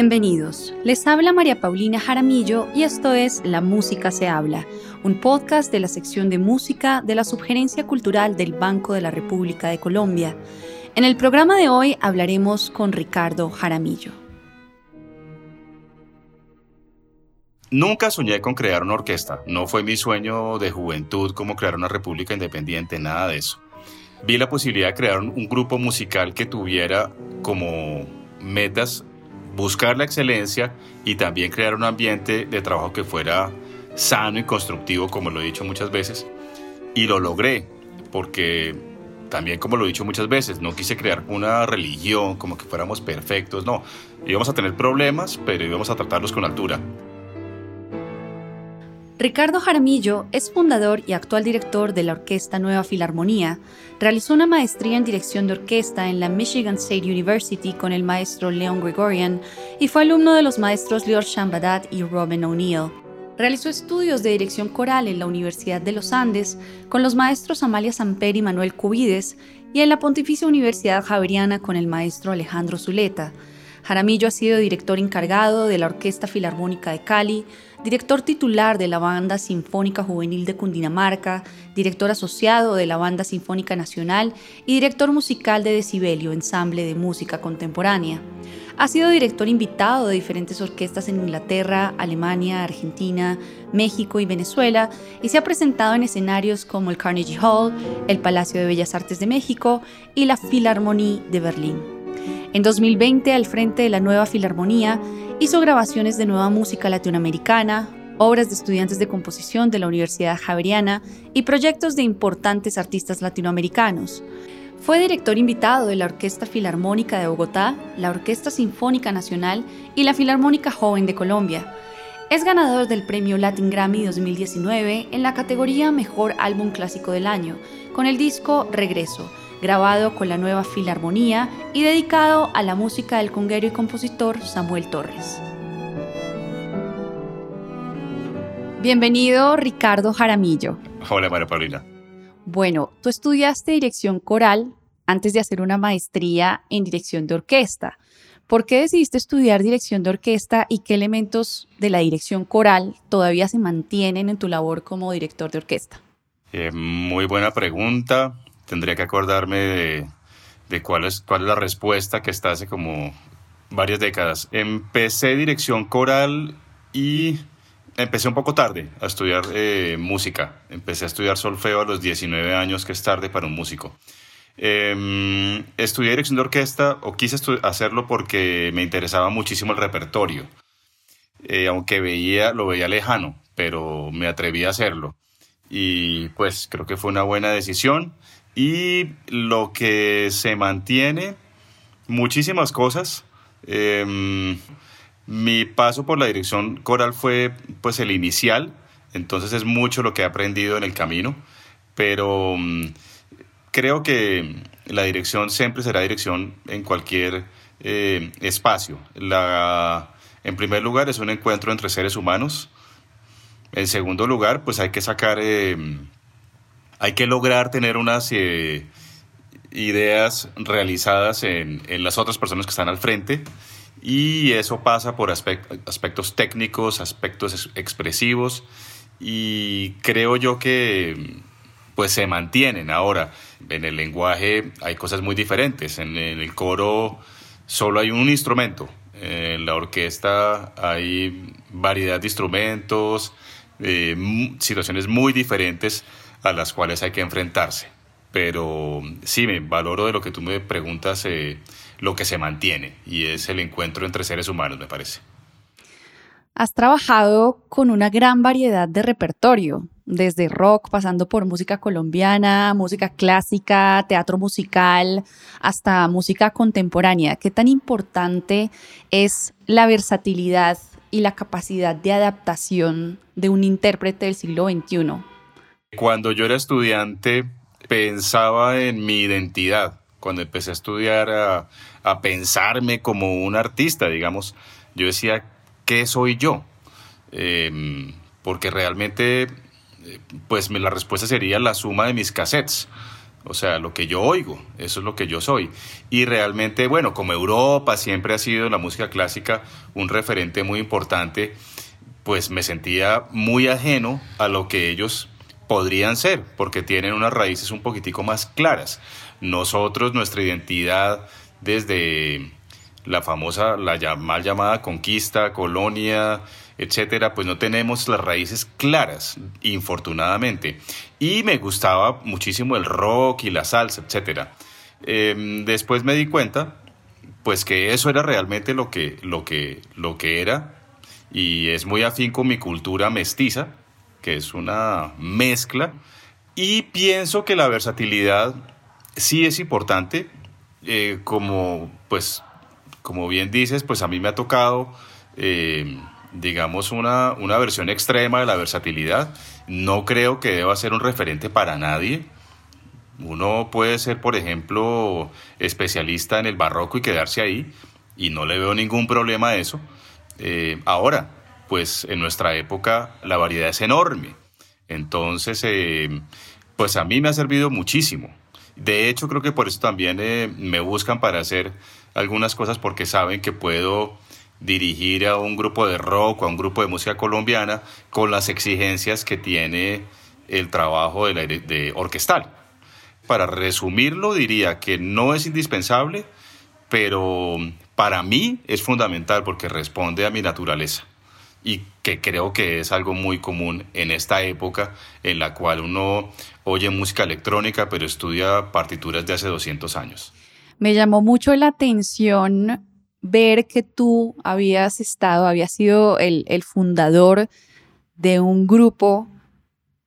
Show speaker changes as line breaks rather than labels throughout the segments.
Bienvenidos. Les habla María Paulina Jaramillo y esto es La Música se habla, un podcast de la sección de música de la Subgerencia Cultural del Banco de la República de Colombia. En el programa de hoy hablaremos con Ricardo Jaramillo.
Nunca soñé con crear una orquesta, no fue mi sueño de juventud como crear una república independiente, nada de eso. Vi la posibilidad de crear un, grupo musical que tuviera como metas buscar la excelencia y también crear un ambiente de trabajo que fuera sano y constructivo, como lo he dicho muchas veces. Y lo logré, porque también como lo he dicho muchas veces, no quise crear una religión como que fuéramos perfectos, no. Íbamos a tener problemas, pero íbamos a tratarlos con altura.
Ricardo Jaramillo es fundador y actual director de la Orquesta Nueva Filarmonía. Realizó una maestría en dirección de orquesta en la Michigan State University con el maestro Leon Gregorian y fue alumno de los maestros Lior Shambadat y Robin O'Neill. Realizó estudios de dirección coral en la Universidad de los Andes con los maestros Amalia Samper y Manuel Cubides y en la Pontificia Universidad Javeriana con el maestro Alejandro Zuleta. Jaramillo ha sido director encargado de la Orquesta Filarmónica de Cali, director titular de la Banda Sinfónica Juvenil de Cundinamarca, director asociado de la Banda Sinfónica Nacional y director musical de Decibelio, ensamble de música contemporánea. Ha sido director invitado de diferentes orquestas en Inglaterra, Alemania, Argentina, México y Venezuela y se ha presentado en escenarios como el Carnegie Hall, el Palacio de Bellas Artes de México y la Philharmonie de Berlín. En 2020, al frente de la nueva Filarmonía, Hizo grabaciones de nueva música latinoamericana, obras de estudiantes de composición de la Universidad Javeriana y proyectos de importantes artistas latinoamericanos. Fue director invitado de la Orquesta Filarmónica de Bogotá, la Orquesta Sinfónica Nacional y la Filarmónica Joven de Colombia. Es ganador del premio Latin Grammy 2019 en la categoría Mejor Álbum Clásico del Año, con el disco Regreso, grabado con la nueva Filarmonía y dedicado a la música del conguero y compositor Samuel Torres. Bienvenido Ricardo Jaramillo.
Hola María Paulina.
Bueno, tú estudiaste dirección coral antes de hacer una maestría en dirección de orquesta. ¿Por qué decidiste estudiar dirección de orquesta y qué elementos de la dirección coral todavía se mantienen en tu labor como director de orquesta?
Eh, muy buena pregunta tendría que acordarme de, cuál, es, cuál es la respuesta que está hace como varias décadas. Empecé dirección coral y empecé un poco tarde a estudiar eh, música. Empecé a estudiar solfeo a los 19 años, que es tarde para un músico. Em, estudié dirección de orquesta o quise hacerlo porque me interesaba muchísimo el repertorio. Eh, aunque veía, lo veía lejano, pero me atreví a hacerlo. Y pues creo que fue una buena decisión. Y lo que se mantiene, muchísimas cosas. Em, mi paso por la dirección coral fue pues el inicial, entonces es mucho lo que he aprendido en el camino, pero mm, creo que la dirección siempre será dirección en cualquier eh, espacio. La, en primer lugar es un encuentro entre seres humanos. En segundo lugar, pues hay que sacar em, hay que lograr tener unas eh, ideas realizadas en, las otras personas que están al frente y eso pasa por aspectos técnicos, aspectos expresivos y creo yo que pues se mantienen ahora. En el lenguaje hay cosas muy diferentes, en, el coro solo hay un instrumento, en la orquesta hay variedad de instrumentos, eh, situaciones muy diferentes a las cuales hay que enfrentarse. Pero sí, me valoro de lo que tú me preguntas, eh, lo que se mantiene, y es el encuentro entre seres humanos, me parece.
Has trabajado con una gran variedad de repertorio, desde rock, pasando por música colombiana, música clásica, teatro musical, hasta música contemporánea. ¿Qué tan importante es la versatilidad y la capacidad de adaptación de un intérprete del siglo XXI?
Cuando yo era estudiante pensaba en mi identidad. Cuando empecé a estudiar, a, pensarme como un artista, digamos, yo decía, ¿qué soy yo? Em, porque realmente, pues la respuesta sería la suma de mis cassettes. o sea, lo que yo oigo, eso es lo que yo soy. Y realmente, bueno, como Europa siempre ha sido la música clásica un referente muy importante, pues me sentía muy ajeno a lo que ellos podrían ser, porque tienen unas raíces un poquitico más claras. Nosotros, nuestra identidad desde la famosa, la mal llamada conquista, colonia, etcétera, pues no tenemos las raíces claras, infortunadamente. Y me gustaba muchísimo el rock y la salsa, etcétera. Em, después me di cuenta, pues que eso era realmente lo que, lo que, lo que era, y es muy afín con mi cultura mestiza, que es una mezcla, y pienso que la versatilidad sí es importante, eh, como pues como bien dices, pues a mí me ha tocado eh, digamos, una, una versión extrema de la versatilidad. No creo que deba ser un referente para nadie. Uno puede ser, por ejemplo, especialista en el barroco y quedarse ahí, y no le veo ningún problema a eso. Eh, ahora, pues en nuestra época la variedad es enorme. Entonces, eh, pues a mí me ha servido muchísimo. De hecho, creo que por eso también eh, me buscan para hacer algunas cosas porque saben que puedo dirigir a un grupo de rock a un grupo de música colombiana con las exigencias que tiene el trabajo de, de orquestal. Para resumirlo, diría que no es indispensable, pero para mí es fundamental porque responde a mi naturaleza y que creo que es algo muy común en esta época en la cual uno oye música electrónica pero estudia partituras de hace 200 años.
Me llamó mucho la atención ver que tú habías estado, habías sido el, fundador de un grupo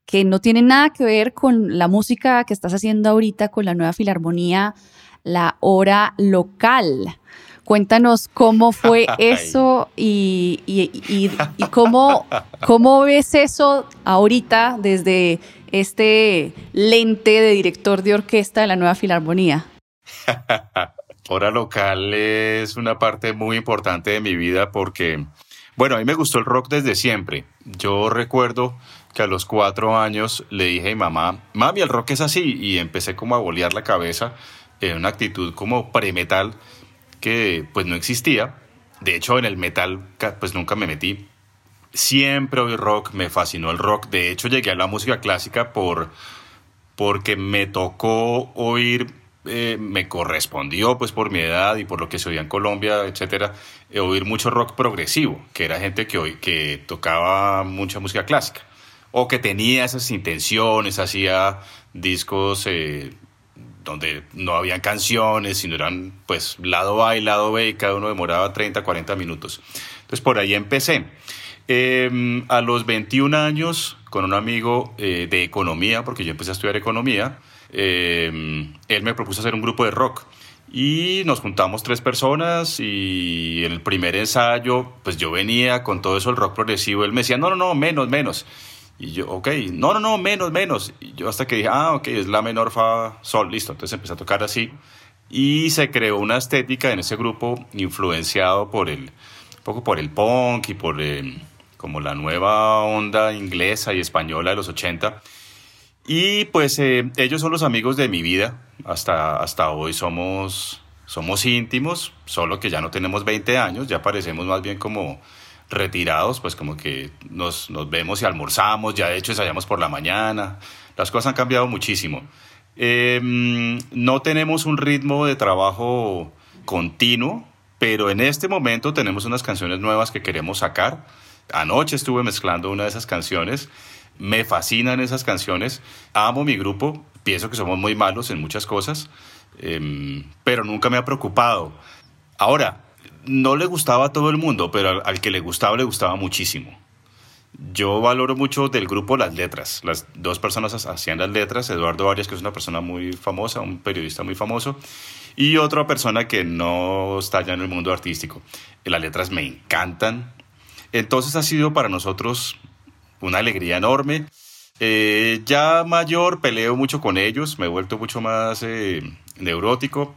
que no tiene nada que ver con la música que estás haciendo ahorita con la nueva filarmonía, la hora local. Cuéntanos cómo fue eso y, y, cómo, cómo ves eso ahorita desde este lente de director de orquesta de la nueva filarmonía.
hora local es una parte muy importante de mi vida porque, bueno, a mí me gustó el rock desde siempre. Yo recuerdo que a los cuatro años le dije a mi mamá, mami, el rock es así, y empecé como a bolear la cabeza en una actitud como premetal que pues no existía. De hecho, en el metal pues nunca me metí. Siempre oí rock, me fascinó el rock. De hecho, llegué a la música clásica por porque me tocó oír eh, me correspondió, pues por mi edad y por lo que se oía en Colombia, etcétera, eh, oír mucho rock progresivo, que era gente que, hoy, que tocaba mucha música clásica o que tenía esas intenciones, hacía discos eh, donde no habían canciones, sino eran pues lado A y lado B y cada uno demoraba 30, 40 minutos. Entonces por ahí empecé. Em, a los 21 años, con un amigo de economía, porque yo empecé a estudiar economía, Em, él me propuso hacer un grupo de rock. Y nos juntamos tres personas y en el primer ensayo, pues yo venía con todo eso el rock progresivo. Él me decía, no, no, no, menos, menos. Y yo, ok, no, no, no, menos, menos. Y yo hasta que dije, ah, ok, es la menor, fa, sol, listo. Entonces empecé a tocar así. Y se creó una estética en ese grupo influenciado por el, un poco por el punk y por como la nueva onda inglesa y española de los 80 y pues eh, ellos son los amigos de mi vida. Hasta, hasta hoy somos, somos íntimos, solo que ya no tenemos 20 años, ya parecemos más bien como retirados, pues como que nos, nos vemos y almorzamos, ya de hecho ensayamos por la mañana. Las cosas han cambiado muchísimo. Em, no tenemos un ritmo de trabajo continuo, pero en este momento tenemos unas canciones nuevas que queremos sacar. Anoche estuve mezclando una de esas canciones me fascinan esas canciones. Amo mi grupo. Pienso que somos muy malos en muchas cosas. Em, pero nunca me ha preocupado. Ahora, no le gustaba a todo el mundo, pero al, que le gustaba, le gustaba muchísimo. Yo valoro mucho del grupo las letras. Las dos personas hacían las letras. Eduardo Arias, que es una persona muy famosa, un periodista muy famoso, y otra persona que no está ya en el mundo artístico. Las letras me encantan. Entonces ha sido para nosotros una alegría enorme. Eh, ya mayor peleo mucho con ellos, me he vuelto mucho más eh, neurótico,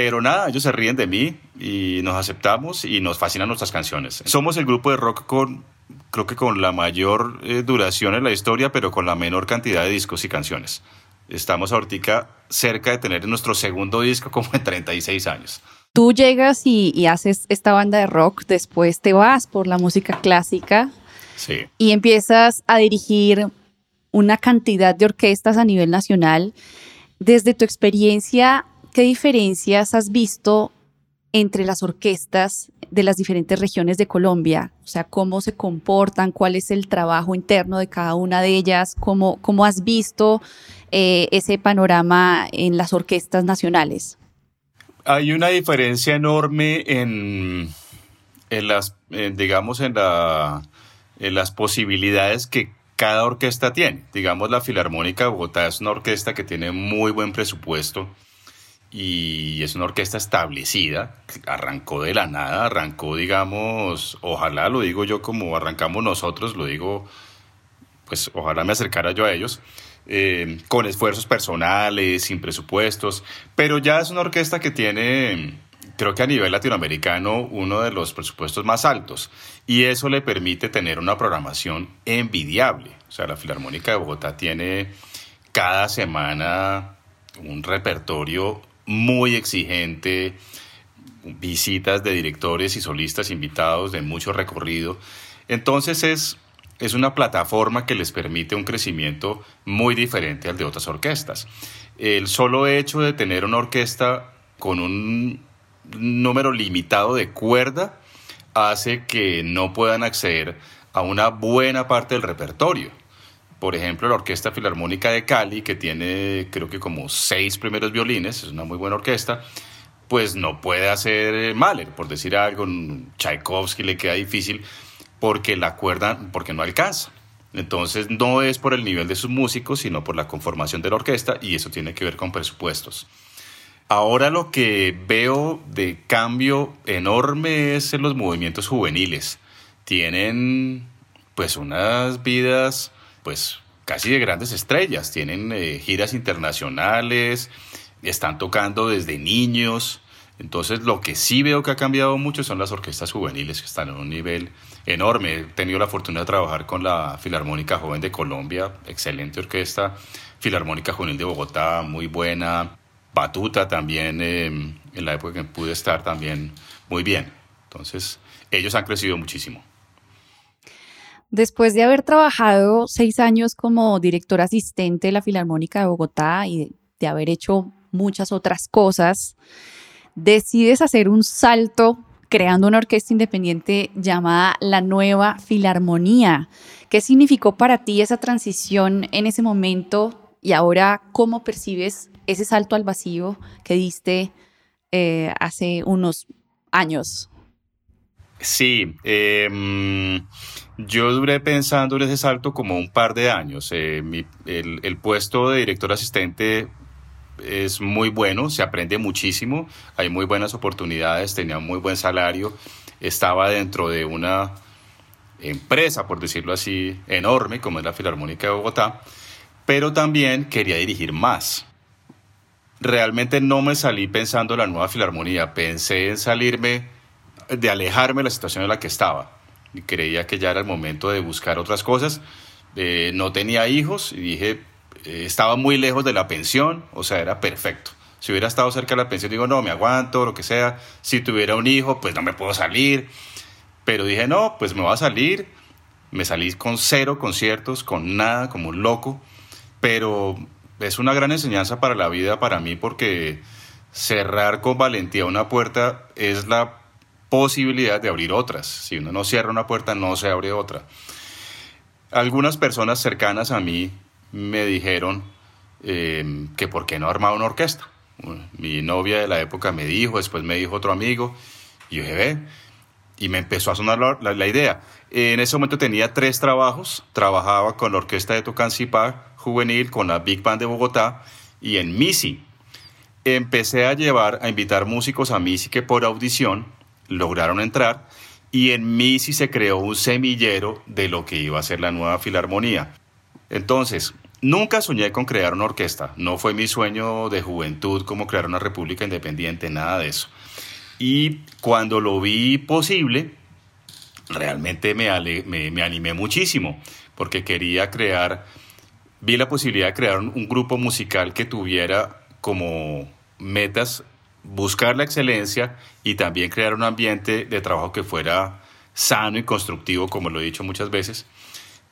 pero nada, ellos se ríen de mí y nos aceptamos y nos fascinan nuestras canciones. Somos el grupo de rock con, creo que con la mayor eh, duración en la historia, pero con la menor cantidad de discos y canciones. estamos ahorita cerca de tener nuestro segundo disco como en 36 años.
Tú llegas y, haces esta banda de rock, después te vas por la música clásica
sí.
y empiezas a dirigir una cantidad de orquestas a nivel nacional. Desde tu experiencia, ¿qué diferencias has visto entre las orquestas de las diferentes regiones de Colombia? O sea, cómo se comportan, cuál es el trabajo interno de cada una de ellas, cómo, cómo has visto eh, ese panorama en las orquestas nacionales.
Hay una diferencia enorme en, en las, digamos, en, la, en las posibilidades que cada orquesta tiene. Digamos, la Filarmónica de Bogotá es una orquesta que tiene muy buen presupuesto y es una orquesta establecida, arrancó de la nada, arrancó, digamos, ojalá lo digo yo como arrancamos nosotros, lo digo, pues ojalá me acercara yo a ellos, eh, con esfuerzos personales, sin presupuestos, pero ya es una orquesta que tiene, creo que a nivel latinoamericano, uno de los presupuestos más altos, y eso le permite tener una programación envidiable. O sea, la Filarmónica de Bogotá tiene cada semana un repertorio muy exigente, visitas de directores y solistas invitados de mucho recorrido. Entonces es, es una plataforma que les permite un crecimiento muy diferente al de otras orquestas. El solo hecho de tener una orquesta con un número limitado de cuerda hace que no puedan acceder a una buena parte del repertorio. Por ejemplo, la Orquesta Filarmónica de Cali, que tiene creo que como seis primeros violines, es una muy buena orquesta, pues no puede hacer Mahler, por decir algo, Tchaikovsky le queda difícil porque la cuerda, porque no alcanza. Entonces no es por el nivel de sus músicos, sino por la conformación de la orquesta y eso tiene que ver con presupuestos. Ahora lo que veo de cambio enorme es en los movimientos juveniles. Tienen pues unas vidas pues casi de grandes estrellas, tienen eh, giras internacionales, están tocando desde niños. Entonces lo que sí veo que ha cambiado mucho son las orquestas juveniles que están en un nivel enorme. He tenido la fortuna de trabajar con la Filarmónica Joven de Colombia, excelente orquesta, Filarmónica Juvenil de Bogotá, muy buena, Batuta también, em, en la época que pude estar también muy bien. Entonces ellos han crecido muchísimo.
Después de haber trabajado seis años como director asistente de la Filarmónica de Bogotá y de, haber hecho muchas otras cosas, decides hacer un salto creando una orquesta independiente llamada La Nueva Filarmonía. ¿Qué significó para ti esa transición en ese momento y ahora cómo percibes ese salto al vacío que diste eh, hace unos años?
Sí, eh, yo duré pensando en ese salto como un par de años. Eh, el, puesto de director asistente es muy bueno, se aprende muchísimo, hay muy buenas oportunidades, tenía un muy buen salario, estaba dentro de una empresa, por decirlo así, enorme como es la Filarmónica de Bogotá, pero también quería dirigir más. Realmente no me salí pensando en la nueva Filarmonía, pensé en salirme, de alejarme de la situación en la que estaba y creía que ya era el momento de buscar otras cosas. Eh, no tenía hijos y dije, eh, estaba muy lejos de la pensión, o sea, era perfecto. Si hubiera estado cerca de la pensión, digo, no, me aguanto, lo que sea. Si tuviera un hijo, pues no me puedo salir. Pero dije, no, pues me voy a salir. Me salí con cero conciertos, con nada, como un loco. Pero es una gran enseñanza para la vida, para mí, porque cerrar con valentía una puerta es la posibilidad de abrir otras. Si uno no cierra una puerta, no se abre otra. Algunas personas cercanas a mí me dijeron eh, que por qué no armaba una orquesta. Mi novia de la época me dijo, después me dijo otro amigo, y yo dije, y me empezó a sonar la, idea. En ese momento tenía tres trabajos, trabajaba con la orquesta de Tocancipá juvenil, con la Big Band de Bogotá y en MISI. Empecé a llevar, a invitar músicos a MISI que por audición lograron entrar y en Misi se creó un semillero de lo que iba a ser la nueva filarmonía. Entonces, nunca soñé con crear una orquesta, no fue mi sueño de juventud como crear una república independiente, nada de eso. Y cuando lo vi posible, realmente me, me, me animé muchísimo, porque quería crear vi la posibilidad de crear un, grupo musical que tuviera como metas buscar la excelencia y también crear un ambiente de trabajo que fuera sano y constructivo, como lo he dicho muchas veces.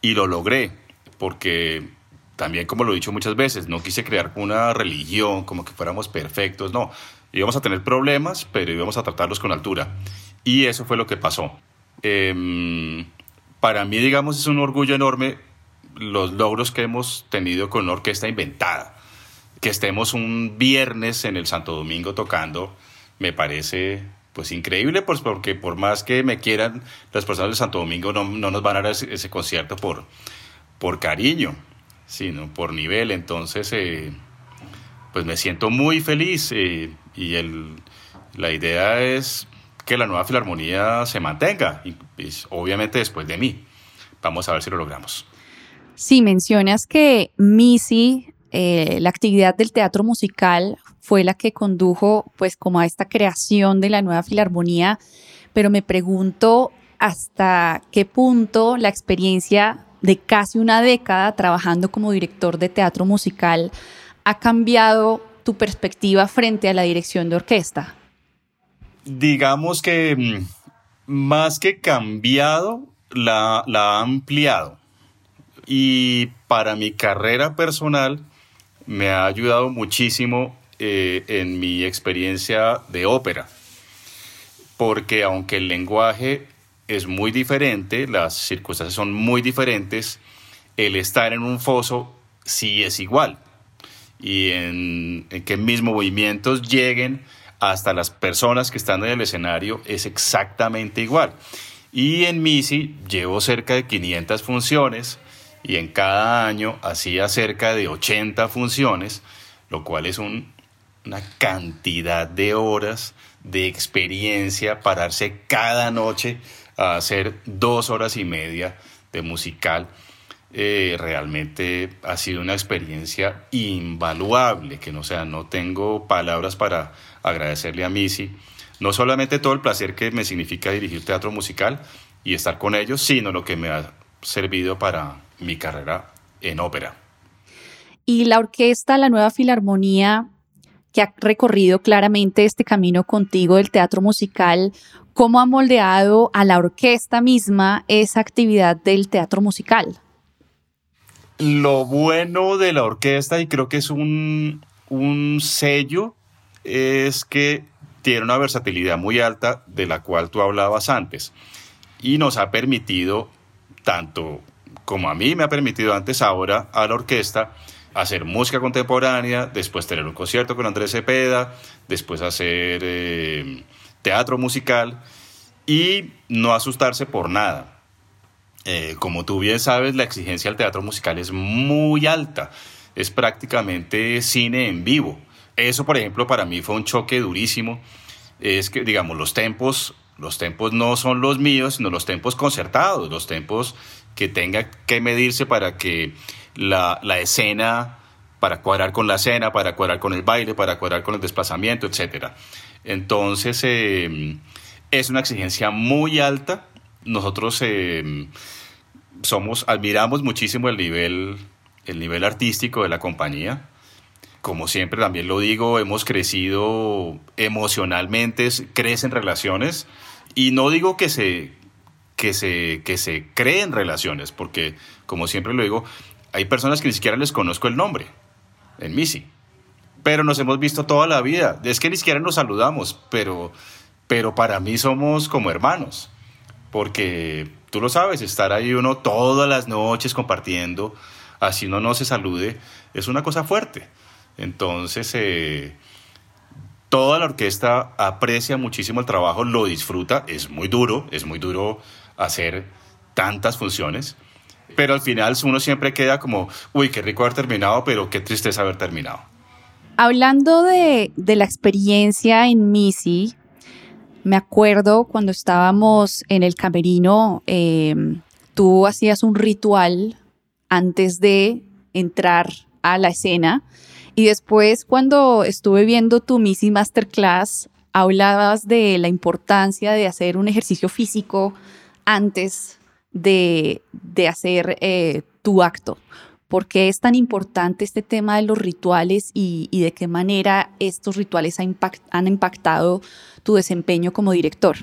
Y lo logré, porque también, como lo he dicho muchas veces, no quise crear una religión como que fuéramos perfectos, no. Íbamos a tener problemas, pero íbamos a tratarlos con altura. Y eso fue lo que pasó. Em, para mí, digamos, es un orgullo enorme los logros que hemos tenido con una orquesta inventada. Que estemos un viernes en el Santo Domingo tocando, me parece pues increíble, pues porque por más que me quieran las personas del Santo Domingo no, no nos van a dar ese, concierto por, por cariño, sino por nivel. Entonces, eh, pues me siento muy feliz eh, y el, la idea es que la nueva filarmonía se mantenga, y, pues, obviamente después de mí. Vamos a ver si lo logramos.
Sí, mencionas que Missy, eh, la actividad del teatro musical, fue la que condujo pues como a esta creación de la nueva filarmonía, pero me pregunto hasta qué punto la experiencia de casi una década trabajando como director de teatro musical ha cambiado tu perspectiva frente a la dirección de orquesta.
Digamos que mm, más que cambiado, la, la ha ampliado y para mi carrera personal me ha ayudado muchísimo eh, en mi experiencia de ópera, porque aunque el lenguaje es muy diferente, las circunstancias son muy diferentes, el estar en un foso sí es igual y en, en que mis movimientos lleguen hasta las personas que están en el escenario es exactamente igual. Y en MISI llevo cerca de 500 funciones y en cada año hacía cerca de 80 funciones, lo cual es una cantidad de horas de experiencia, pararse cada noche a hacer dos horas y media de musical. Eh, realmente ha sido una experiencia invaluable, que no sea, no tengo palabras para agradecerle a Missy, no solamente todo el placer que me significa dirigir teatro musical y estar con ellos, sino lo que me ha servido para mi carrera en ópera.
Y la orquesta, la nueva filarmonía, que ha recorrido claramente este camino contigo del teatro musical, ¿cómo ha moldeado a la orquesta misma esa actividad del teatro musical?
Lo bueno de la orquesta, y creo que es un, un sello, es que tiene una versatilidad muy alta de la cual tú hablabas antes y nos ha permitido tanto como a mí me ha permitido antes ahora a la orquesta hacer música contemporánea, después tener un concierto con Andrés Cepeda, después hacer eh, teatro musical y no asustarse por nada. Eh, como tú bien sabes, la exigencia del teatro musical es muy alta, es prácticamente cine en vivo. Eso, por ejemplo, para mí fue un choque durísimo. Es que, digamos, los tempos, los tempos no son los míos, sino los tempos concertados, los tempos que tenga que medirse para que la, escena, para cuadrar con la escena, para cuadrar con el baile, para cuadrar con el desplazamiento, etc. Entonces, em, es una exigencia muy alta. Nosotros em, somos, admiramos muchísimo el nivel, el nivel artístico de la compañía. Como siempre también lo digo, hemos crecido emocionalmente, crecen relaciones. Y no digo que se, que se, que se creen relaciones, porque como siempre lo digo, hay personas que ni siquiera les conozco el nombre en Misi, pero nos hemos visto toda la vida, es que ni siquiera nos saludamos, pero, pero para mí somos como hermanos, porque tú lo sabes, estar ahí uno todas las noches compartiendo, así uno no se salude, es una cosa fuerte. Entonces, eh, toda la orquesta aprecia muchísimo el trabajo, lo disfruta, es muy duro, es muy duro hacer tantas funciones, pero al final uno siempre queda como, uy, qué rico haber terminado, pero qué tristeza haber terminado.
Hablando de, la experiencia en Missy, me acuerdo cuando estábamos en el camerino, em, tú hacías un ritual antes de entrar a la escena y después cuando estuve viendo tu Missy Masterclass, hablabas de la importancia de hacer un ejercicio físico antes de, hacer eh, tu acto. ¿Por qué es tan importante este tema de los rituales y, de qué manera estos rituales han impactado tu desempeño como director?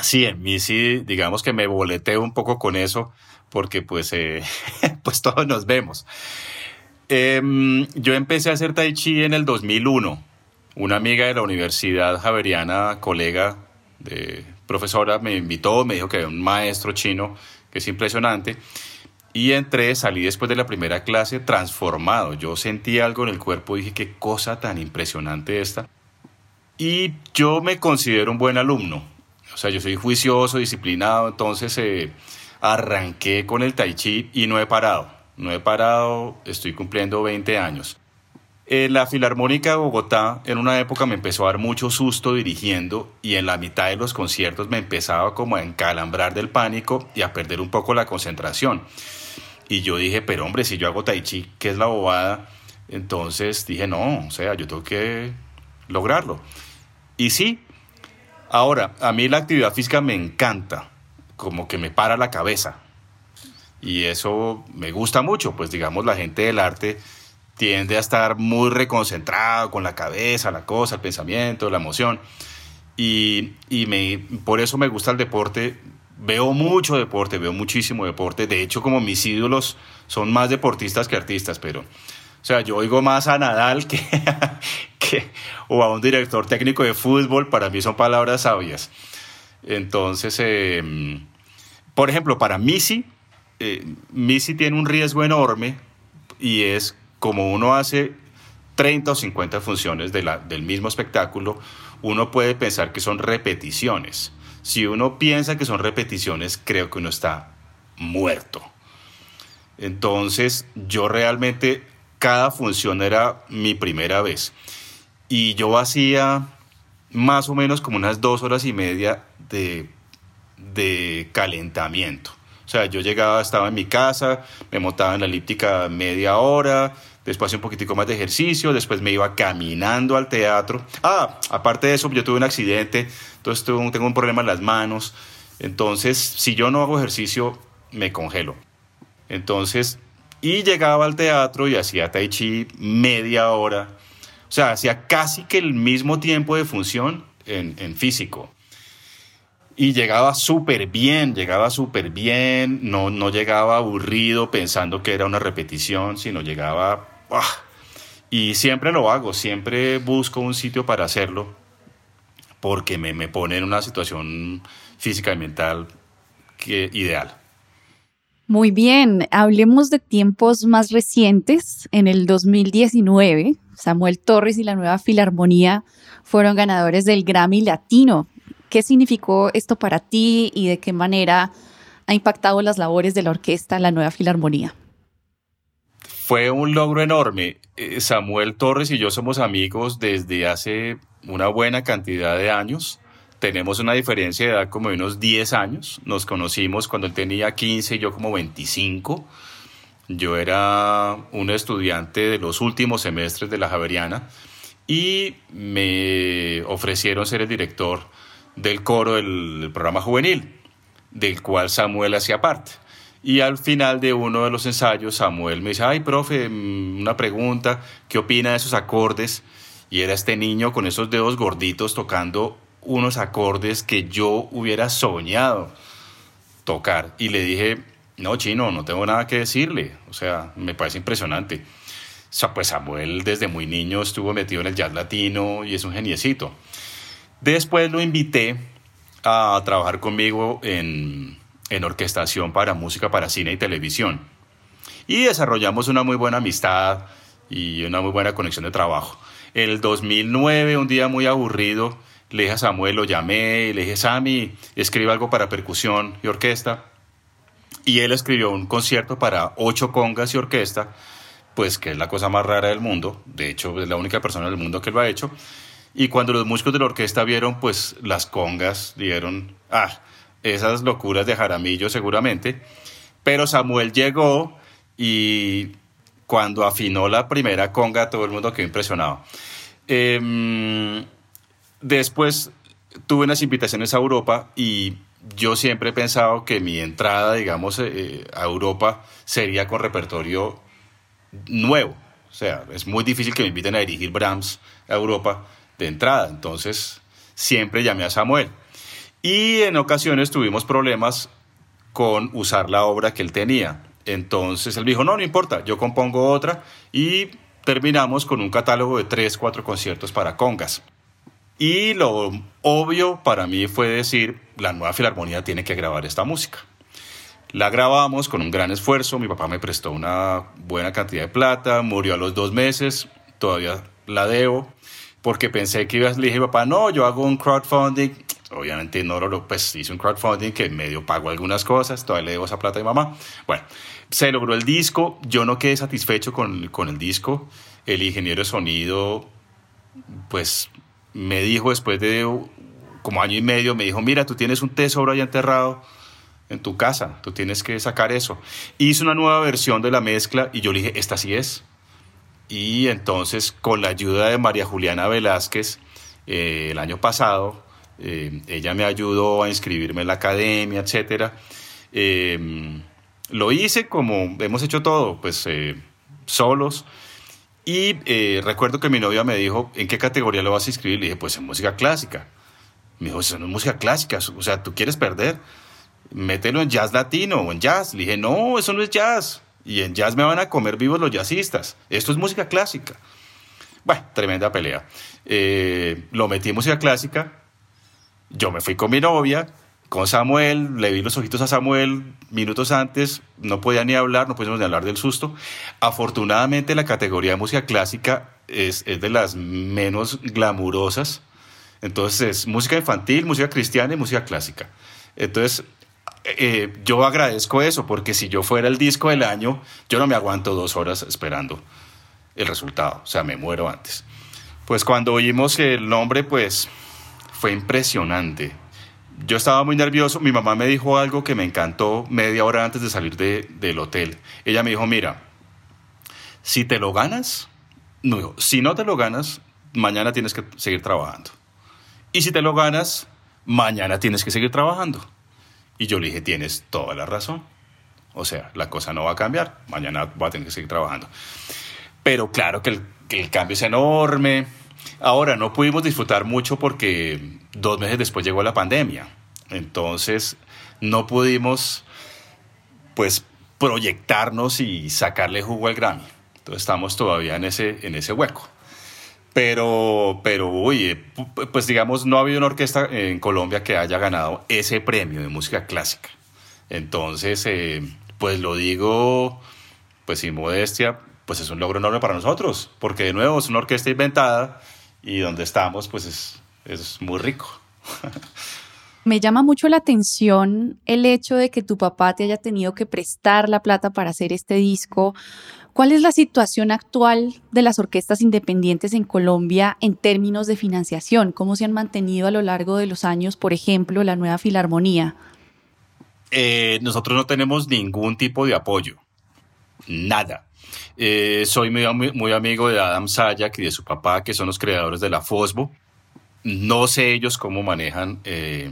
Sí, en mí sí, digamos que me boleteo un poco con eso, porque pues, eh, pues todos nos vemos. Em, yo empecé a hacer tai chi en el 2001. Una amiga de la Universidad Javeriana, colega de profesora, me invitó, me dijo que había un maestro chino que es impresionante. Y entré, salí después de la primera clase transformado. Yo sentí algo en el cuerpo, dije, qué cosa tan impresionante esta. Y yo me considero un buen alumno. O sea, yo soy juicioso, disciplinado, entonces eh, arranqué con el tai chi y no he parado. No he parado, estoy cumpliendo 20 años. En la Filarmónica de Bogotá en una época me empezó a dar mucho susto dirigiendo y en la mitad de los conciertos me empezaba como a encalambrar del pánico y a perder un poco la concentración. Y yo dije, pero hombre, si yo hago tai chi, ¿qué es la bobada? Entonces dije, no, o sea, yo tengo que lograrlo. Y sí, ahora, a mí la actividad física me encanta, como que me para la cabeza. Y eso me gusta mucho, pues digamos, la gente del arte tiende a estar muy reconcentrado con la cabeza, la cosa, el pensamiento, la emoción. Y, y me, por eso me gusta el deporte. Veo mucho deporte, veo muchísimo deporte. De hecho, como mis ídolos son más deportistas que artistas, pero, o sea, yo oigo más a Nadal que, o a un director técnico de fútbol. Para mí son palabras sabias. Entonces, em, por ejemplo, para Missy, eh, Missy tiene un riesgo enorme y es como uno hace 30 o 50 funciones del mismo espectáculo, uno puede pensar que son repeticiones. Si uno piensa que son repeticiones, creo que uno está muerto. Entonces, yo realmente, cada función era mi primera vez. Y yo hacía más o menos como unas dos horas y media de, de calentamiento. O sea, yo llegaba, estaba en mi casa, me montaba en la elíptica media hora, después un poquitico más de ejercicio, después me iba caminando al teatro. Ah, aparte de eso, yo tuve un accidente, entonces tengo un problema en las manos. Entonces, si yo no hago ejercicio, me congelo. Entonces, y llegaba al teatro y hacía tai chi media hora. O sea, hacía casi que el mismo tiempo de función en, en físico. Y llegaba súper bien, llegaba súper bien, no, no llegaba aburrido pensando que era una repetición, sino llegaba y siempre lo hago, siempre busco un sitio para hacerlo porque me, me pone en una situación física y mental ideal.
Muy bien, hablemos de tiempos más recientes. En el 2019, Samuel Torres y la Nueva Filarmonía fueron ganadores del Grammy Latino. ¿Qué significó esto para ti y de qué manera ha impactado las labores de la orquesta La Nueva Filarmonía?
Fue un logro enorme. Eh, Samuel Torres y yo somos amigos desde hace una buena cantidad de años. Tenemos una diferencia de edad como de unos 10 años. Nos conocimos cuando él tenía 15 y yo como 25. Yo era un estudiante de los últimos semestres de la Javeriana y me ofrecieron ser el director del coro del programa juvenil, del cual Samuel hacía parte. Y al final de uno de los ensayos, Samuel me dice, ay, profe, mm, una pregunta, ¿qué opina de esos acordes? Y era este niño con esos dedos gorditos tocando unos acordes que yo hubiera soñado tocar. Y le dije, no, chino, no tengo nada que decirle. O sea, me parece impresionante. O sea, pues Samuel desde muy niño estuvo metido en el jazz latino y es un geniecito. Después lo invité a trabajar conmigo en en orquestación para música para cine y televisión. Y desarrollamos una muy buena amistad y una muy buena conexión de trabajo. En el 2009, un día muy aburrido, le dije a Samuel, lo llamé y le dije, Sammy, escribe algo para percusión y orquesta. Y él escribió un concierto para ocho congas y orquesta, pues que es la cosa más rara del mundo. De hecho, es la única persona del mundo que lo ha hecho. Y cuando los músicos de la orquesta vieron, pues las congas, dijeron, ah, esas locuras de Jaramillo seguramente, pero Samuel llegó y cuando afinó la primera conga todo el mundo quedó impresionado. Em, después tuve unas invitaciones a Europa y yo siempre he pensado que mi entrada, digamos, eh, a Europa sería con repertorio nuevo. O sea, es muy difícil que me inviten a dirigir Brahms a Europa de entrada. Entonces, siempre llamé a Samuel. Y en ocasiones tuvimos problemas con usar la obra que él tenía. Entonces él dijo, no, no importa, yo compongo otra y terminamos con un catálogo de tres, cuatro conciertos para congas. Y lo obvio para mí fue decir, la nueva filarmonía tiene que grabar esta música. La grabamos con un gran esfuerzo, mi papá me prestó una buena cantidad de plata, murió a los dos meses, todavía la debo, porque pensé que iba, le dije, papá, no, yo hago un crowdfunding, obviamente no lo, pues hice un crowdfunding que medio pago algunas cosas, todavía le debo esa plata a mi mamá. Bueno, se logró el disco, yo no quedé satisfecho con, con el disco, el ingeniero de sonido, pues me dijo después de como año y medio, me dijo, mira, tú tienes un tesoro ahí enterrado en tu casa, tú tienes que sacar eso. Hice una nueva versión de la mezcla y yo le dije, esta sí es. Y entonces, con la ayuda de María Juliana Velázquez, eh, el año pasado, eh, ella me ayudó a inscribirme en la academia, etc. Em, lo hice como hemos hecho todo, pues eh, solos. Y eh, recuerdo que mi novia me dijo, ¿en qué categoría lo vas a inscribir? Le dije, pues en música clásica. Me dijo, eso no es música clásica, o sea, ¿tú quieres perder? Mételo en jazz latino o en jazz. Le dije, no, eso no es jazz. Y en jazz me van a comer vivos los jazzistas. Esto es música clásica. Bueno, tremenda pelea. Eh, lo metí en música clásica. Yo me fui con mi novia, con Samuel, le vi los ojitos a Samuel minutos antes, no podía ni hablar, no podíamos ni hablar del susto. Afortunadamente la categoría de música clásica es, es de las menos glamurosas. Entonces es música infantil, música cristiana y música clásica. Entonces eh, yo agradezco eso, porque si yo fuera el disco del año, yo no me aguanto dos horas esperando el resultado, o sea, me muero antes. Pues cuando oímos el nombre, pues fue impresionante yo estaba muy nervioso, mi mamá me dijo algo que me encantó media hora antes de salir del hotel. Ella me dijo, mira, si te lo ganas, no, si no te lo ganas, mañana tienes que seguir trabajando. Y si te lo ganas, mañana tienes que seguir trabajando. Y yo le dije, tienes toda la razón. O sea, la cosa no va a cambiar, mañana va a tener que seguir trabajando. Pero claro que el, cambio es enorme. Ahora, no pudimos disfrutar mucho porque dos meses después llegó la pandemia. Entonces no pudimos pues proyectarnos y sacarle jugo al Grammy. Entonces estamos todavía en ese, en ese hueco. Pero, pero, oye, pues digamos, no ha habido una orquesta en Colombia que haya ganado ese premio de música clásica. Entonces, eh, pues lo digo, pues sin modestia, pues es un logro enorme para nosotros, porque de nuevo es una orquesta inventada y donde estamos, pues es, es muy rico.
Me llama mucho la atención el hecho de que tu papá te haya tenido que prestar la plata para hacer este disco. ¿Cuál es la situación actual de las orquestas independientes en Colombia en términos de financiación? ¿Cómo se han mantenido a lo largo de los años, por ejemplo, la nueva Filarmonía?
Eh, nosotros no tenemos ningún tipo de apoyo. Nada. Eh, soy muy, amigo de Adam Sayak y de su papá, que son los creadores de la FOSBO. No sé ellos cómo manejan, eh,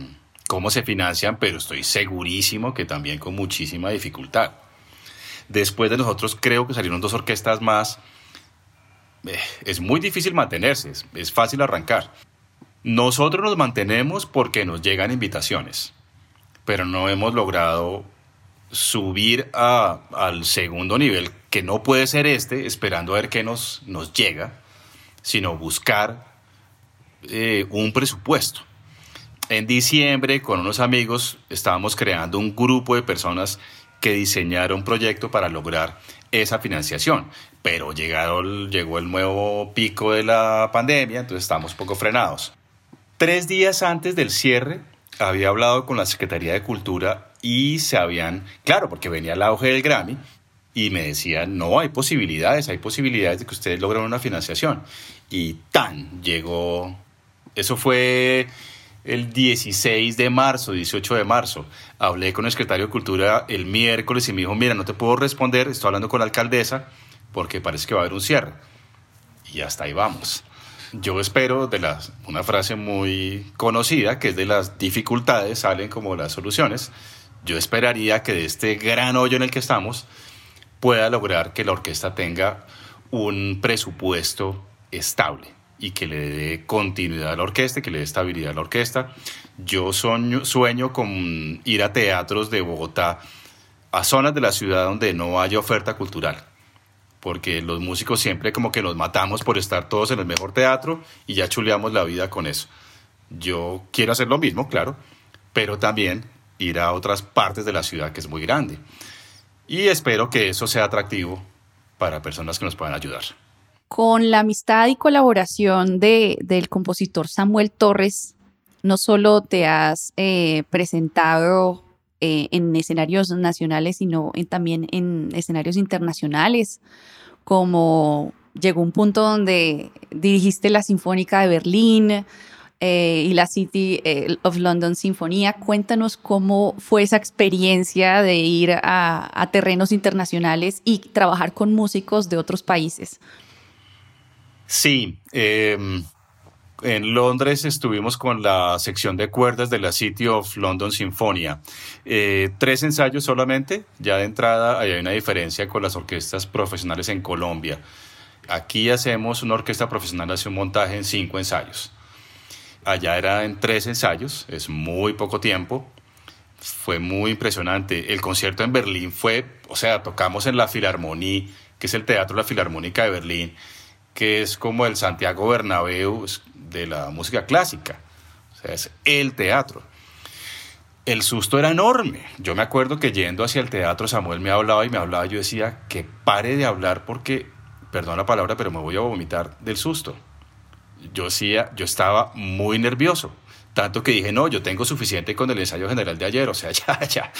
cómo se financian, pero estoy segurísimo que también con muchísima dificultad. Después de nosotros creo que salieron dos orquestas más. Eh, es muy difícil mantenerse, es, fácil arrancar. Nosotros nos mantenemos porque nos llegan invitaciones, pero no hemos logrado subir al segundo nivel, que no puede ser este, esperando a ver qué nos, nos llega, sino buscar eh, un presupuesto. En diciembre, con unos amigos, estábamos creando un grupo de personas que diseñaron un proyecto para lograr esa financiación. Pero llegaron, llegó el nuevo pico de la pandemia, entonces estamos poco frenados. Tres días antes del cierre, había hablado con la Secretaría de Cultura y se habían, claro, porque venía el auge del Grammy, y me decían, no, hay posibilidades, hay posibilidades de que ustedes logren una financiación. Y tan, llegó eso fue el 16 de marzo, 18 de marzo. Hablé con el secretario de Cultura el miércoles y me dijo, mira, no te puedo responder, estoy hablando con la alcaldesa porque parece que va a haber un cierre. Y hasta ahí vamos. Yo espero de las, una frase muy conocida, que es de las dificultades salen como las soluciones. Yo esperaría que de este gran hoyo en el que estamos pueda lograr que la orquesta tenga un presupuesto estable y que le dé continuidad a la orquesta, que le dé estabilidad a la orquesta. Yo sueño, sueño con ir a teatros de Bogotá, a zonas de la ciudad donde no haya oferta cultural porque los músicos siempre como que nos matamos por estar todos en el mejor teatro y ya chuleamos la vida con eso. Yo quiero hacer lo mismo, claro, pero también ir a otras partes de la ciudad que es muy grande. Y espero que eso sea atractivo para personas que nos puedan ayudar.
Con la amistad y colaboración de, del compositor Samuel Torres, no solo te has eh, presentado eh, en escenarios nacionales, sino también en escenarios internacionales, como llegó un punto donde dirigiste la Sinfónica de Berlín eh, y la City eh, of London Sinfonía. Cuéntanos cómo fue esa experiencia de ir a, a terrenos internacionales y trabajar con músicos de otros países.
Sí, eh, en Londres estuvimos con la sección de cuerdas de la City of London Sinfonia. Eh, tres ensayos solamente, ya de entrada hay una diferencia con las orquestas profesionales en Colombia. Aquí hacemos una orquesta profesional, hace un montaje en cinco ensayos. Allá era en tres ensayos, es muy poco tiempo. Fue muy impresionante. El concierto en Berlín fue, o sea, tocamos en la Filarmonía, que es el Teatro La Filarmónica de Berlín, que es como el Santiago Bernabéu, de la música clásica. O sea, es el teatro. El susto era enorme. Yo me acuerdo que yendo hacia el teatro, Samuel me hablaba y me hablaba. Yo decía que pare de hablar porque, perdón la palabra, pero me voy a vomitar del susto. Yo decía, yo estaba muy nervioso. Tanto que dije, no, yo tengo suficiente con el ensayo general de ayer. O sea, ya, ya.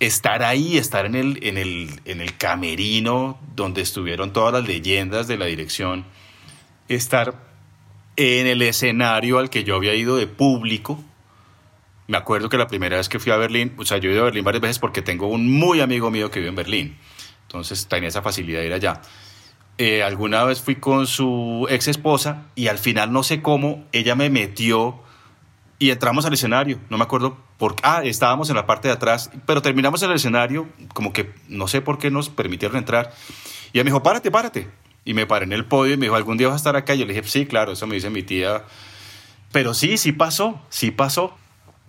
Estar ahí, estar en el, en el, en el camerino donde estuvieron todas las leyendas de la dirección, estar en el escenario al que yo había ido de público. Me acuerdo que la primera vez que fui a Berlín, o sea, yo he ido a Berlín varias veces porque tengo un muy amigo mío que vive en Berlín. Entonces tenía esa facilidad de ir allá. Eh, alguna vez fui con su ex esposa y al final no sé cómo ella me metió y entramos al escenario. No me acuerdo por ah, estábamos en la parte de atrás, pero terminamos en el escenario, como que no sé por qué nos permitieron entrar. Y ella me dijo, párate, párate. Y me paré en el podio y me dijo, ¿algún día vas a estar acá? Y yo le dije, sí, claro, eso me dice mi tía. Pero sí, sí pasó, sí pasó.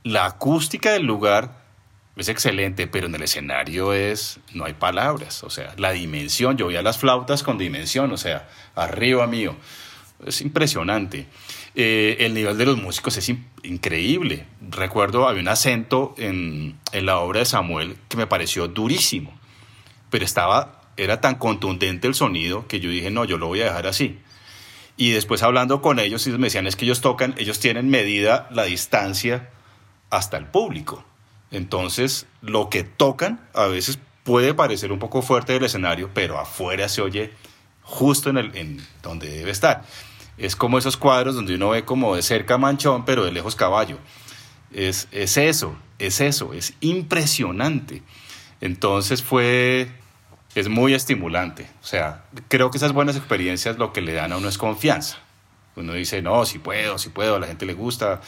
La acústica del lugar es excelente, pero en el escenario es, no hay palabras, o sea, la dimensión, yo a las flautas con dimensión, o sea, arriba mío, es impresionante. Eh, el nivel de los músicos es increíble. Recuerdo, había un acento en, en la obra de Samuel que me pareció durísimo, pero estaba era tan contundente el sonido que yo dije, no, yo lo voy a dejar así. Y después hablando con ellos, ellos me decían, es que ellos tocan, ellos tienen medida la distancia hasta el público. Entonces, lo que tocan a veces puede parecer un poco fuerte del escenario, pero afuera se oye justo en, el, donde debe estar. Es como esos cuadros donde uno ve como de cerca manchón, pero de lejos caballo. Es, es eso, es eso, es impresionante. Entonces fue es muy estimulante. O sea, creo que esas buenas experiencias lo que le dan a uno es confianza. Uno dice, no, si puedo, si puedo, a la gente le gusta,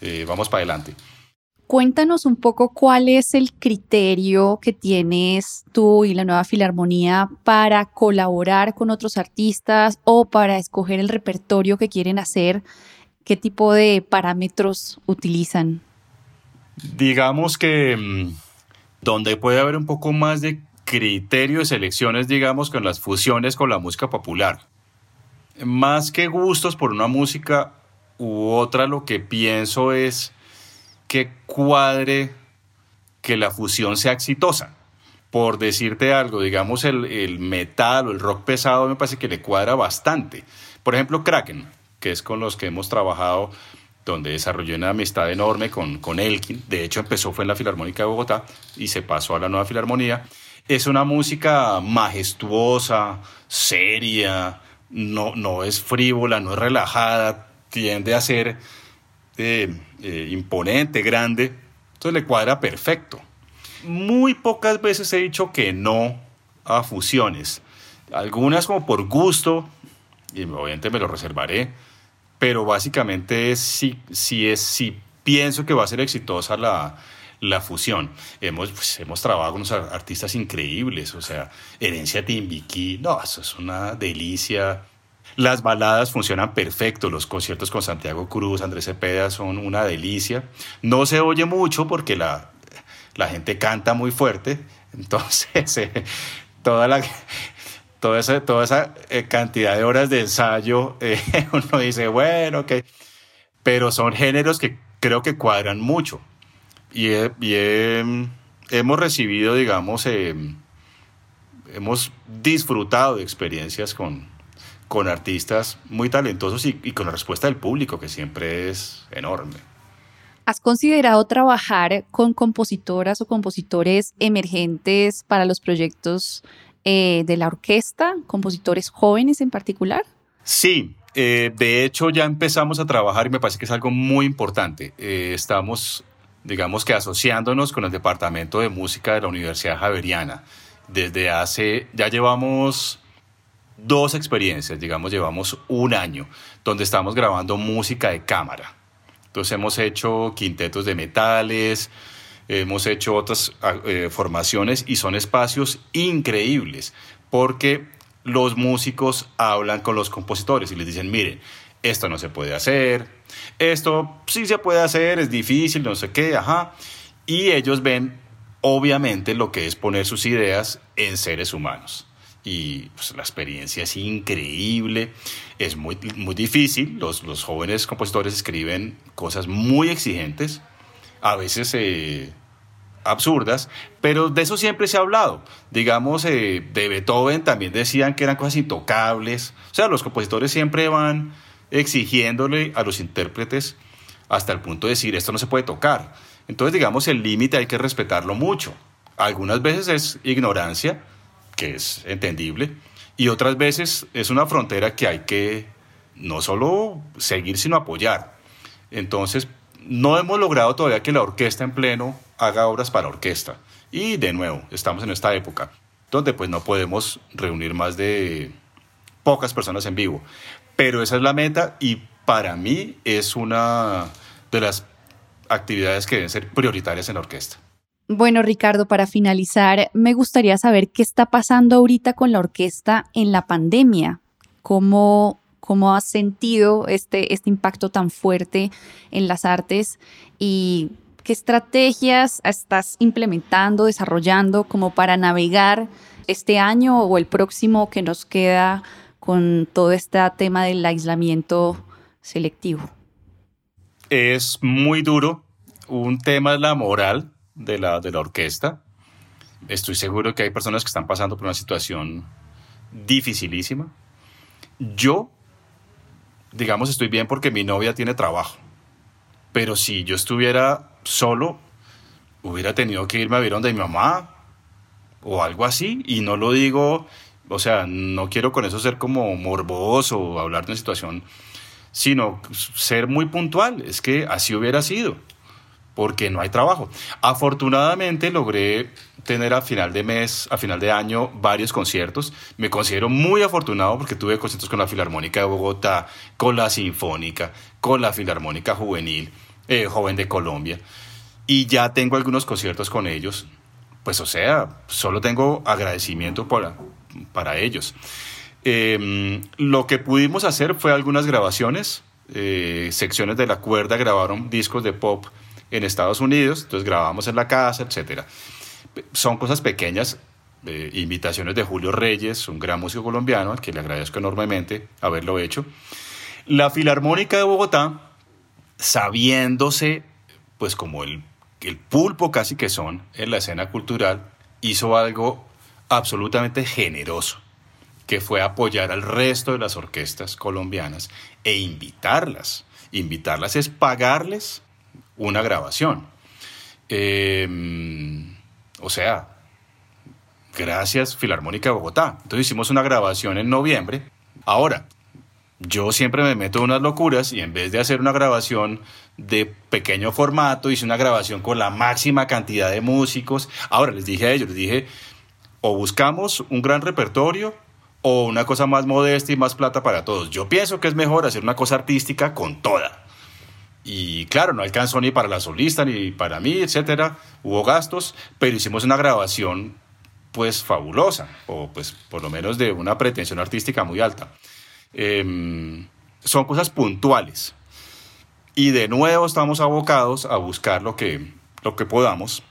eh, vamos para adelante.
Cuéntanos un poco cuál es el criterio que tienes tú y la nueva Filarmonía para colaborar con otros artistas o para escoger el repertorio que quieren hacer. ¿Qué tipo de parámetros utilizan?
Digamos que mm, donde puede haber un poco más de criterio de selecciones, digamos, con las fusiones con la música popular. Más que gustos por una música u otra, lo que pienso es que cuadre que la fusión sea exitosa. Por decirte algo, digamos, el, el metal o el rock pesado me parece que le cuadra bastante. Por ejemplo, Kraken, que es con los que hemos trabajado donde desarrolló una amistad enorme con, con Elkin. De hecho, empezó fue en la Filarmónica de Bogotá y se pasó a la nueva Filarmonía. Es una música majestuosa, seria, no, no es frívola, no es relajada, tiende a ser eh, eh, imponente, grande. Entonces le cuadra perfecto. Muy pocas veces he dicho que no a fusiones. Algunas como por gusto, y obviamente me lo reservaré, pero básicamente sí, sí, es, sí pienso que va a ser exitosa la, la fusión. Hemos, pues, hemos trabajado con unos artistas increíbles, o sea, Herencia Timbiquí, no, eso es una delicia. Las baladas funcionan perfecto, los conciertos con Santiago Cruz, Andrés Cepeda son una delicia. No se oye mucho porque la, la gente canta muy fuerte, entonces eh, toda la toda esa, toda esa eh, cantidad de horas de ensayo, eh, uno dice, bueno, ok, pero son géneros que creo que cuadran mucho. Y, hemos recibido, digamos, hemos disfrutado de experiencias con, con artistas muy talentosos y, con la respuesta del público, que siempre es enorme.
¿Has considerado trabajar con compositoras o compositores emergentes para los proyectos eh, de la orquesta, compositores jóvenes en particular?
Sí, eh, de hecho ya empezamos a trabajar y me parece que es algo muy importante. Eh, estamos, digamos que asociándonos con el Departamento de Música de la Universidad Javeriana. Desde hace, ya llevamos dos experiencias, digamos, llevamos un año, donde estamos grabando música de cámara. Entonces hemos hecho quintetos de metales, hemos hecho otras ah, eh, formaciones y son espacios increíbles porque los músicos hablan con los compositores y les dicen, miren, esto no se puede hacer, esto sí se puede hacer, es difícil, no sé qué, ajá. Y ellos ven, obviamente, lo que es poner sus ideas en seres humanos y pues, la experiencia es increíble, es muy, muy difícil, los, los, jóvenes compositores escriben cosas muy exigentes, a veces eh, absurdas, pero de eso siempre se ha hablado. Digamos, eh, de Beethoven también decían que eran cosas intocables, o sea, los compositores siempre van exigiéndole a los intérpretes hasta el punto de decir, esto no se puede tocar. Entonces, digamos, el límite hay que respetarlo mucho. Algunas veces es ignorancia, que es entendible, y otras veces es una frontera que hay que no solo seguir, sino apoyar. Entonces, no hemos logrado todavía que la orquesta en pleno haga obras para orquesta. Y de nuevo, estamos en esta época donde pues no podemos reunir más de pocas personas en vivo. Pero esa es la meta y para mí es una de las actividades que deben ser prioritarias en la orquesta.
Bueno, Ricardo, para finalizar, me gustaría saber qué está pasando ahorita con la orquesta en la pandemia. ¿Cómo, cómo has sentido este, este impacto tan fuerte en las artes y qué estrategias estás implementando, desarrollando como para navegar este año o el próximo que nos queda con todo este tema del aislamiento selectivo?
Es muy duro. Un tema es la moral de la, de la orquesta. Estoy seguro que hay personas que están pasando por una situación dificilísima. Yo, digamos, estoy bien porque mi novia tiene trabajo. Pero si yo estuviera solo, hubiera tenido que irme a ver donde mi mamá o algo así. Y no lo digo, o sea, no quiero con eso ser como morboso o hablar de una situación, sino ser muy puntual. Es que así hubiera sido porque no hay trabajo. Afortunadamente logré tener a final de mes, a final de año, varios conciertos. Me considero muy afortunado porque tuve conciertos con la Filarmónica de Bogotá, con la Sinfónica, con la Filarmónica Juvenil, eh, Joven de Colombia. Y ya tengo algunos conciertos con ellos. Pues o sea, solo tengo agradecimiento para, para ellos. Em, lo que pudimos hacer fue algunas grabaciones. Eh, secciones de la cuerda grabaron discos de pop en Estados Unidos, entonces grabamos en la casa, etc. Son cosas pequeñas, eh, invitaciones de Julio Reyes, un gran músico colombiano, al que le agradezco enormemente haberlo hecho. La Filarmónica de Bogotá, sabiéndose, pues como el, el pulpo casi que son en la escena cultural, hizo algo absolutamente generoso, que fue apoyar al resto de las orquestas colombianas e invitarlas. Invitarlas es pagarles una grabación. Em, o sea, gracias Filarmónica de Bogotá. Entonces hicimos una grabación en noviembre. Ahora, yo siempre me meto en unas locuras y en vez de hacer una grabación de pequeño formato, hice una grabación con la máxima cantidad de músicos. Ahora les dije a ellos, les dije, o buscamos un gran repertorio o una cosa más modesta y más plata para todos. Yo pienso que es mejor hacer una cosa artística con toda. Y claro, no alcanzó ni para la solista ni para mí, etcétera. Hubo gastos, pero hicimos una grabación pues fabulosa, o pues por lo menos de una pretensión artística muy alta. Em, son cosas puntuales. Y de nuevo estamos abocados a buscar lo que, lo que podamos.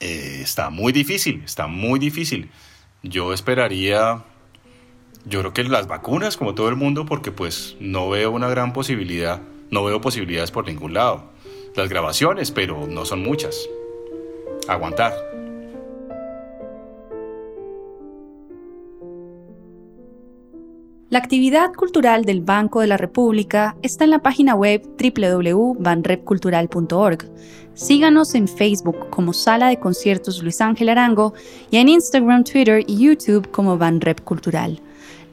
Eh, está muy difícil, está muy difícil. Yo esperaría, yo creo que las vacunas, como todo el mundo, porque pues no veo una gran posibilidad, no veo posibilidades por ningún lado. Las grabaciones, pero no son muchas. Aguantar.
La actividad cultural del Banco de la República está en la página web www.banrepcultural.org. Síganos en Facebook como Sala de Conciertos Luis Ángel Arango y en Instagram, Twitter y YouTube como Banrep Cultural.